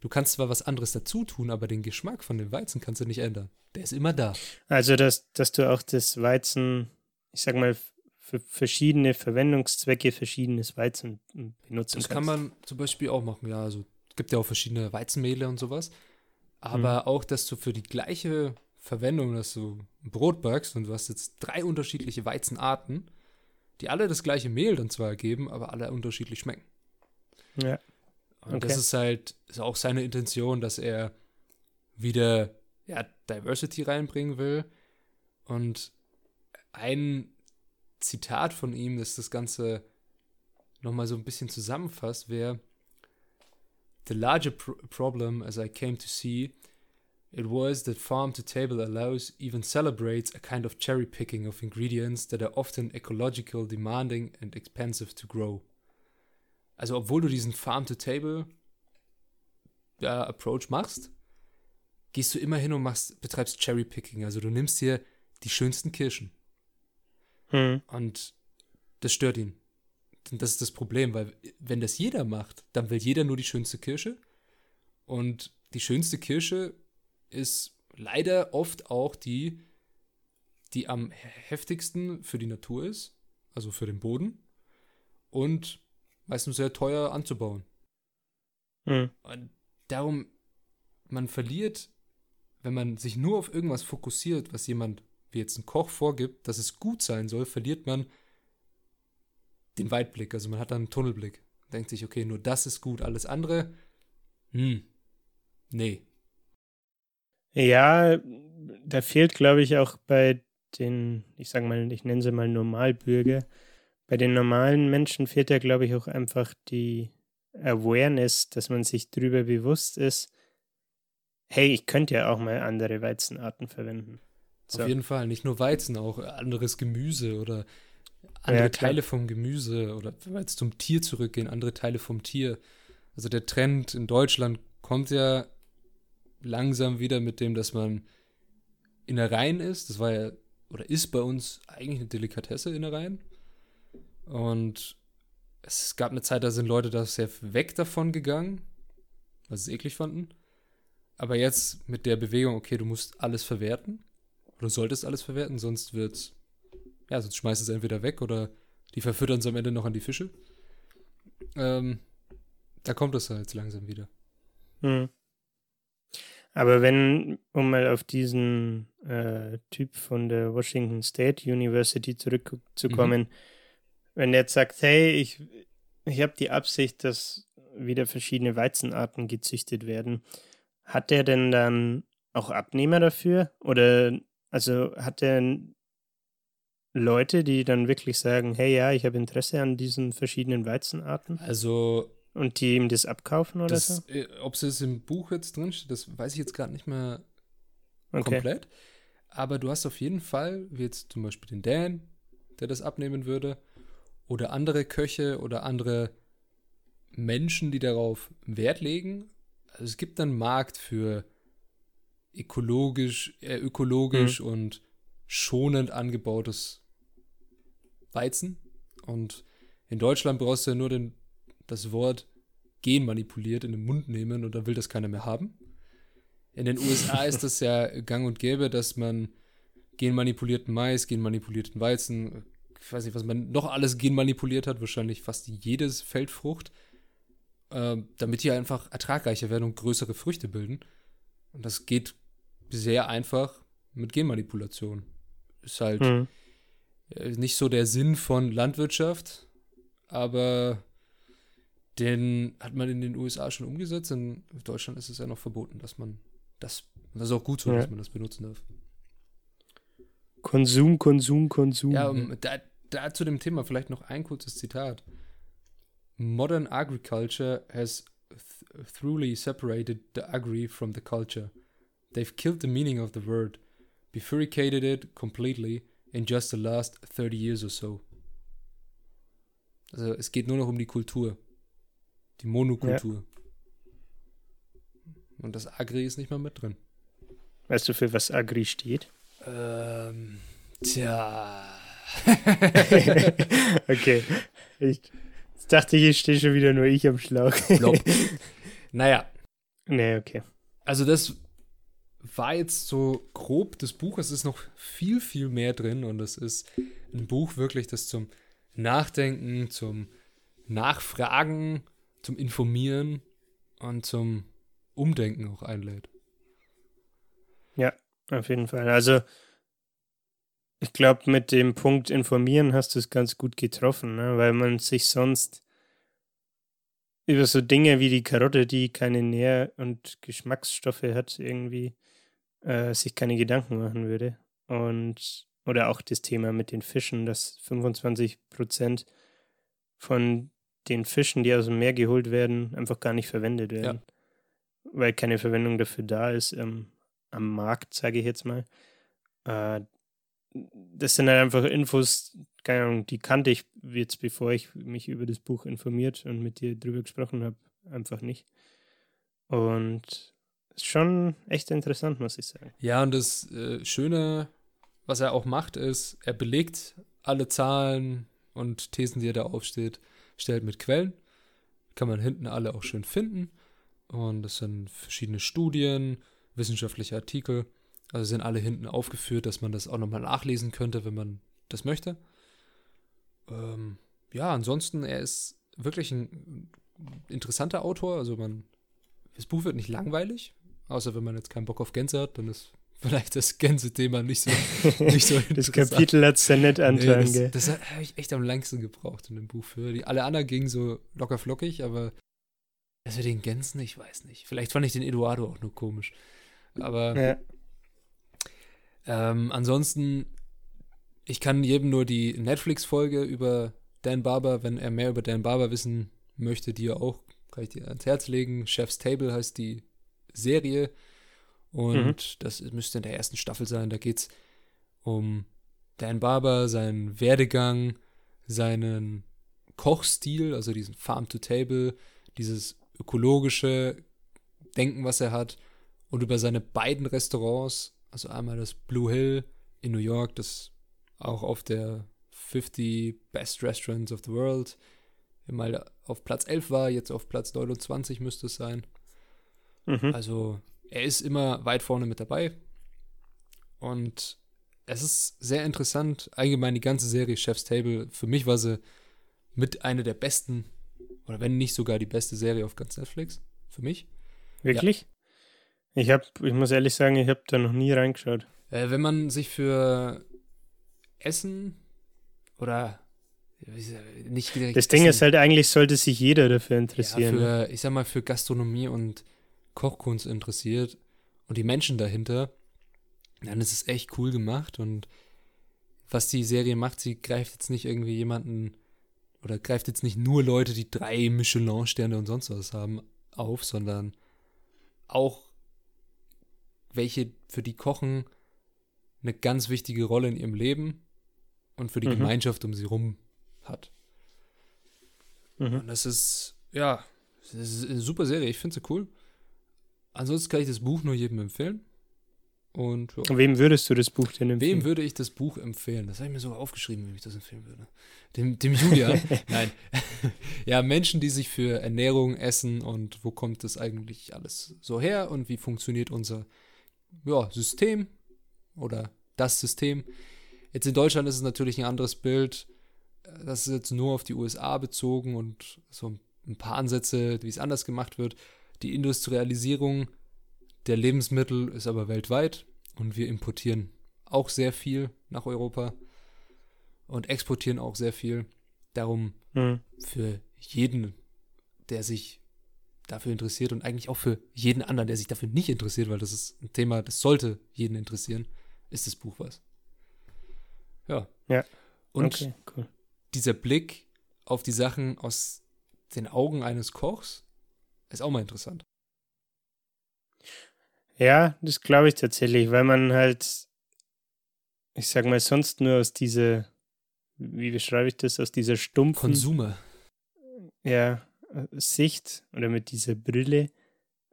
Du kannst zwar was anderes dazu tun, aber den Geschmack von dem Weizen kannst du nicht ändern. Der ist immer da. Also, dass, dass du auch das Weizen, ich sag mal, für verschiedene Verwendungszwecke verschiedenes Weizen benutzen Das kannst. kann man zum Beispiel auch machen, ja. Also es gibt ja auch verschiedene Weizenmehle und sowas. Aber hm. auch, dass du für die gleiche Verwendung, dass du Brot backst und du hast jetzt drei unterschiedliche Weizenarten, die alle das gleiche Mehl dann zwar ergeben, aber alle unterschiedlich schmecken. Ja. Und okay. das ist halt ist auch seine Intention, dass er wieder ja, Diversity reinbringen will. Und ein Zitat von ihm, das das Ganze nochmal so ein bisschen zusammenfasst, wäre: The larger pr problem, as I came to see, It was that farm to table allows, even celebrates, a kind of cherry picking of ingredients that are often ecological, demanding and expensive to grow. Also, obwohl du diesen Farm to Table Approach machst, gehst du immer hin und machst, betreibst Cherry Picking. Also, du nimmst dir die schönsten Kirschen. Hm. Und das stört ihn. Und das ist das Problem, weil, wenn das jeder macht, dann will jeder nur die schönste Kirsche. Und die schönste Kirsche ist leider oft auch die, die am heftigsten für die Natur ist, also für den Boden und meistens sehr teuer anzubauen. Mhm. Und darum, man verliert, wenn man sich nur auf irgendwas fokussiert, was jemand wie jetzt ein Koch vorgibt, dass es gut sein soll, verliert man den Weitblick. Also man hat dann einen Tunnelblick. Denkt sich, okay, nur das ist gut, alles andere, hm, nee, ja, da fehlt, glaube ich, auch bei den, ich sage mal, ich nenne sie mal Normalbürger, bei den normalen Menschen fehlt ja, glaube ich, auch einfach die Awareness, dass man sich darüber bewusst ist, hey, ich könnte ja auch mal andere Weizenarten verwenden. So. Auf jeden Fall, nicht nur Weizen, auch anderes Gemüse oder andere ja, Teile vom Gemüse oder wenn wir jetzt zum Tier zurückgehen, andere Teile vom Tier. Also der Trend in Deutschland kommt ja langsam wieder mit dem, dass man Innereien isst. Das war ja oder ist bei uns eigentlich eine Delikatesse Innereien. Und es gab eine Zeit, da sind Leute da sehr weg davon gegangen, weil sie es eklig fanden. Aber jetzt mit der Bewegung, okay, du musst alles verwerten. Oder solltest alles verwerten, sonst wird ja, sonst schmeißt es entweder weg oder die verfüttern es am Ende noch an die Fische. Ähm, da kommt es halt langsam wieder. Hm. Aber wenn, um mal auf diesen äh, Typ von der Washington State University zurückzukommen, mhm. wenn der jetzt sagt, hey, ich, ich habe die Absicht, dass wieder verschiedene Weizenarten gezüchtet werden, hat der denn dann auch Abnehmer dafür? Oder also hat er Leute, die dann wirklich sagen, hey ja, ich habe Interesse an diesen verschiedenen Weizenarten? Also und die ihm das abkaufen oder das, so? Äh, ob es im Buch jetzt drin steht, das weiß ich jetzt gerade nicht mehr okay. komplett. Aber du hast auf jeden Fall, wie jetzt zum Beispiel den Dan, der das abnehmen würde, oder andere Köche oder andere Menschen, die darauf Wert legen. Also es gibt einen Markt für ökologisch, äh, ökologisch mhm. und schonend angebautes Weizen. Und in Deutschland brauchst du ja nur den, das Wort genmanipuliert in den Mund nehmen und dann will das keiner mehr haben. In den USA ist das ja gang und gäbe, dass man genmanipulierten Mais, genmanipulierten Weizen, ich weiß nicht, was man noch alles genmanipuliert hat, wahrscheinlich fast jedes Feldfrucht, äh, damit die einfach ertragreicher werden und größere Früchte bilden. Und das geht sehr einfach mit Genmanipulation. Ist halt mhm. nicht so der Sinn von Landwirtschaft, aber den hat man in den USA schon umgesetzt. In Deutschland ist es ja noch verboten, dass man das, das ist auch gut so, ja. dass man das benutzen darf. Konsum, Konsum, Konsum. Ja, um, da, da zu dem Thema vielleicht noch ein kurzes Zitat. Modern agriculture has th thoroughly separated the agri from the culture. They've killed the meaning of the word, bifurcated it completely in just the last 30 years or so. Also es geht nur noch um die Kultur. Die Monokultur. Ja. Und das Agri ist nicht mal mit drin. Weißt du, für was Agri steht? Ähm, tja. okay. Ich dachte, hier steht schon wieder nur ich am Schlauch. naja. Nee, okay. Also das war jetzt so grob das Buch. Es ist noch viel, viel mehr drin und es ist ein Buch wirklich, das zum Nachdenken, zum Nachfragen, zum Informieren und zum Umdenken auch einlädt. Ja, auf jeden Fall. Also ich glaube, mit dem Punkt informieren hast du es ganz gut getroffen, ne? weil man sich sonst über so Dinge wie die Karotte, die keine Nähr- und Geschmacksstoffe hat, irgendwie äh, sich keine Gedanken machen würde. Und oder auch das Thema mit den Fischen, dass 25 Prozent von den Fischen, die aus dem Meer geholt werden, einfach gar nicht verwendet werden. Ja. Weil keine Verwendung dafür da ist ähm, am Markt, sage ich jetzt mal. Äh, das sind halt einfach Infos, keine Ahnung, die kannte ich jetzt, bevor ich mich über das Buch informiert und mit dir drüber gesprochen habe, einfach nicht. Und ist schon echt interessant, muss ich sagen. Ja, und das äh, Schöne, was er auch macht, ist, er belegt alle Zahlen und Thesen, die er da aufsteht, stellt mit Quellen. Kann man hinten alle auch schön finden. Und das sind verschiedene Studien, wissenschaftliche Artikel. Also sind alle hinten aufgeführt, dass man das auch nochmal nachlesen könnte, wenn man das möchte. Ähm, ja, ansonsten, er ist wirklich ein interessanter Autor. Also man, das Buch wird nicht langweilig, außer wenn man jetzt keinen Bock auf Gänse hat, dann ist vielleicht das Gänse-Thema nicht so, nicht so Das Kapitel hat es ja nicht antragen, nee, Das, das habe ich echt am längsten gebraucht in dem Buch für. Die, alle anderen gingen so locker flockig, aber das mit den Gänsen, ich weiß nicht. Vielleicht fand ich den Eduardo auch nur komisch. Aber ja. Ähm, ansonsten, ich kann jedem nur die Netflix-Folge über Dan Barber, wenn er mehr über Dan Barber wissen möchte, die er auch, kann ich dir ans Herz legen. Chef's Table heißt die Serie. Und mhm. das müsste in der ersten Staffel sein. Da geht es um Dan Barber, seinen Werdegang, seinen Kochstil, also diesen Farm to Table, dieses ökologische Denken, was er hat, und über seine beiden Restaurants, also einmal das Blue Hill in New York, das auch auf der 50 Best Restaurants of the World mal auf Platz 11 war, jetzt auf Platz 29 müsste es sein. Mhm. Also er ist immer weit vorne mit dabei. Und es ist sehr interessant, allgemein die ganze Serie Chef's Table. Für mich war sie mit einer der besten, oder wenn nicht sogar die beste Serie auf ganz Netflix. Für mich. Wirklich? Ja. Ich habe, ich muss ehrlich sagen, ich habe da noch nie reingeschaut. Äh, wenn man sich für Essen oder nicht direkt Das Ding Essen, ist halt, eigentlich sollte sich jeder dafür interessieren. Ja, für, ich sag mal, für Gastronomie und Kochkunst interessiert und die Menschen dahinter, dann ist es echt cool gemacht und was die Serie macht, sie greift jetzt nicht irgendwie jemanden oder greift jetzt nicht nur Leute, die drei Michelin-Sterne und sonst was haben, auf, sondern auch welche für die Kochen eine ganz wichtige Rolle in ihrem Leben und für die mhm. Gemeinschaft um sie rum hat. Mhm. Und das ist, ja, das ist eine super Serie. Ich finde sie cool. Ansonsten kann ich das Buch nur jedem empfehlen. Und ja. Wem würdest du das Buch denn empfehlen? Wem würde ich das Buch empfehlen? Das habe ich mir sogar aufgeschrieben, wem ich das empfehlen würde. Dem, dem Julian. Nein. ja, Menschen, die sich für Ernährung, Essen und wo kommt das eigentlich alles so her und wie funktioniert unser ja, System oder das System. Jetzt in Deutschland ist es natürlich ein anderes Bild. Das ist jetzt nur auf die USA bezogen und so ein paar Ansätze, wie es anders gemacht wird. Die Industrialisierung der Lebensmittel ist aber weltweit und wir importieren auch sehr viel nach Europa und exportieren auch sehr viel. Darum mhm. für jeden, der sich dafür interessiert und eigentlich auch für jeden anderen, der sich dafür nicht interessiert, weil das ist ein Thema, das sollte jeden interessieren, ist das Buch was. Ja. Ja. Und okay, cool. dieser Blick auf die Sachen aus den Augen eines Kochs ist auch mal interessant. Ja, das glaube ich tatsächlich, weil man halt, ich sag mal, sonst nur aus dieser, wie beschreibe ich das, aus dieser stumpfen Konsumer. Ja, Sicht oder mit dieser Brille,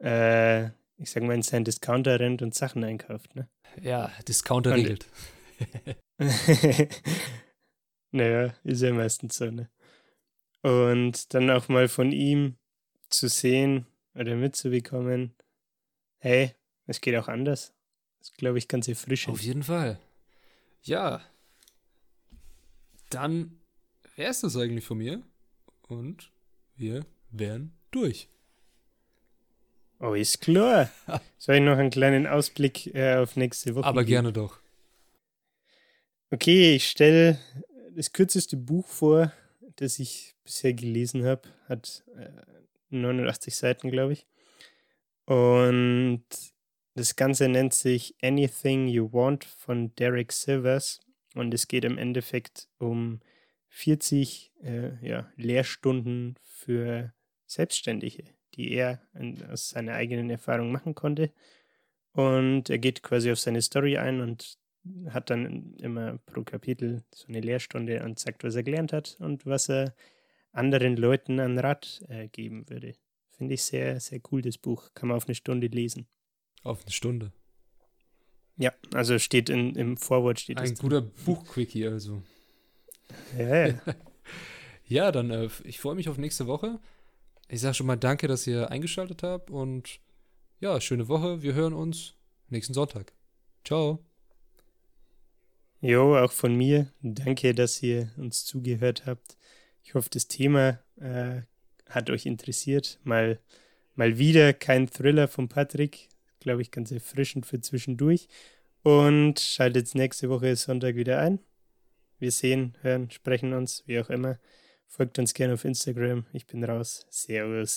äh, ich sag mal, in seinen Discounter rennt und Sachen einkauft, ne? Ja, Discounter und, regelt. naja, ist ja meistens so, ne? Und dann auch mal von ihm zu sehen oder mitzubekommen, hey, es geht auch anders. Das ist, glaube ich, ganz erfrischend. Auf jeden Fall. Ja. Dann wäre es das eigentlich von mir. Und wir wären durch. Oh, ist klar. Soll ich noch einen kleinen Ausblick äh, auf nächste Woche Aber geben? gerne doch. Okay, ich stelle das kürzeste Buch vor, das ich bisher gelesen habe. Hat äh, 89 Seiten, glaube ich. Und das Ganze nennt sich Anything You Want von Derek Silvers und es geht im Endeffekt um 40 äh, ja, Lehrstunden für Selbstständige, die er aus seiner eigenen Erfahrung machen konnte. Und er geht quasi auf seine Story ein und hat dann immer pro Kapitel so eine Lehrstunde und sagt, was er gelernt hat und was er anderen Leuten an Rat äh, geben würde. Finde ich sehr, sehr cool, das Buch. Kann man auf eine Stunde lesen. Auf eine Stunde. Ja, also steht in, im Vorwort steht Ein guter Buchquickie also. Ja, ja. ja dann, äh, ich freue mich auf nächste Woche. Ich sage schon mal danke, dass ihr eingeschaltet habt und ja, schöne Woche. Wir hören uns nächsten Sonntag. Ciao. Jo, auch von mir. Danke, dass ihr uns zugehört habt. Ich hoffe, das Thema äh, hat euch interessiert. Mal, mal wieder kein Thriller von Patrick, glaube ich, ganz erfrischend für zwischendurch. Und schaltet nächste Woche Sonntag wieder ein. Wir sehen, hören, sprechen uns, wie auch immer. Folgt uns gerne auf Instagram. Ich bin raus. Servus.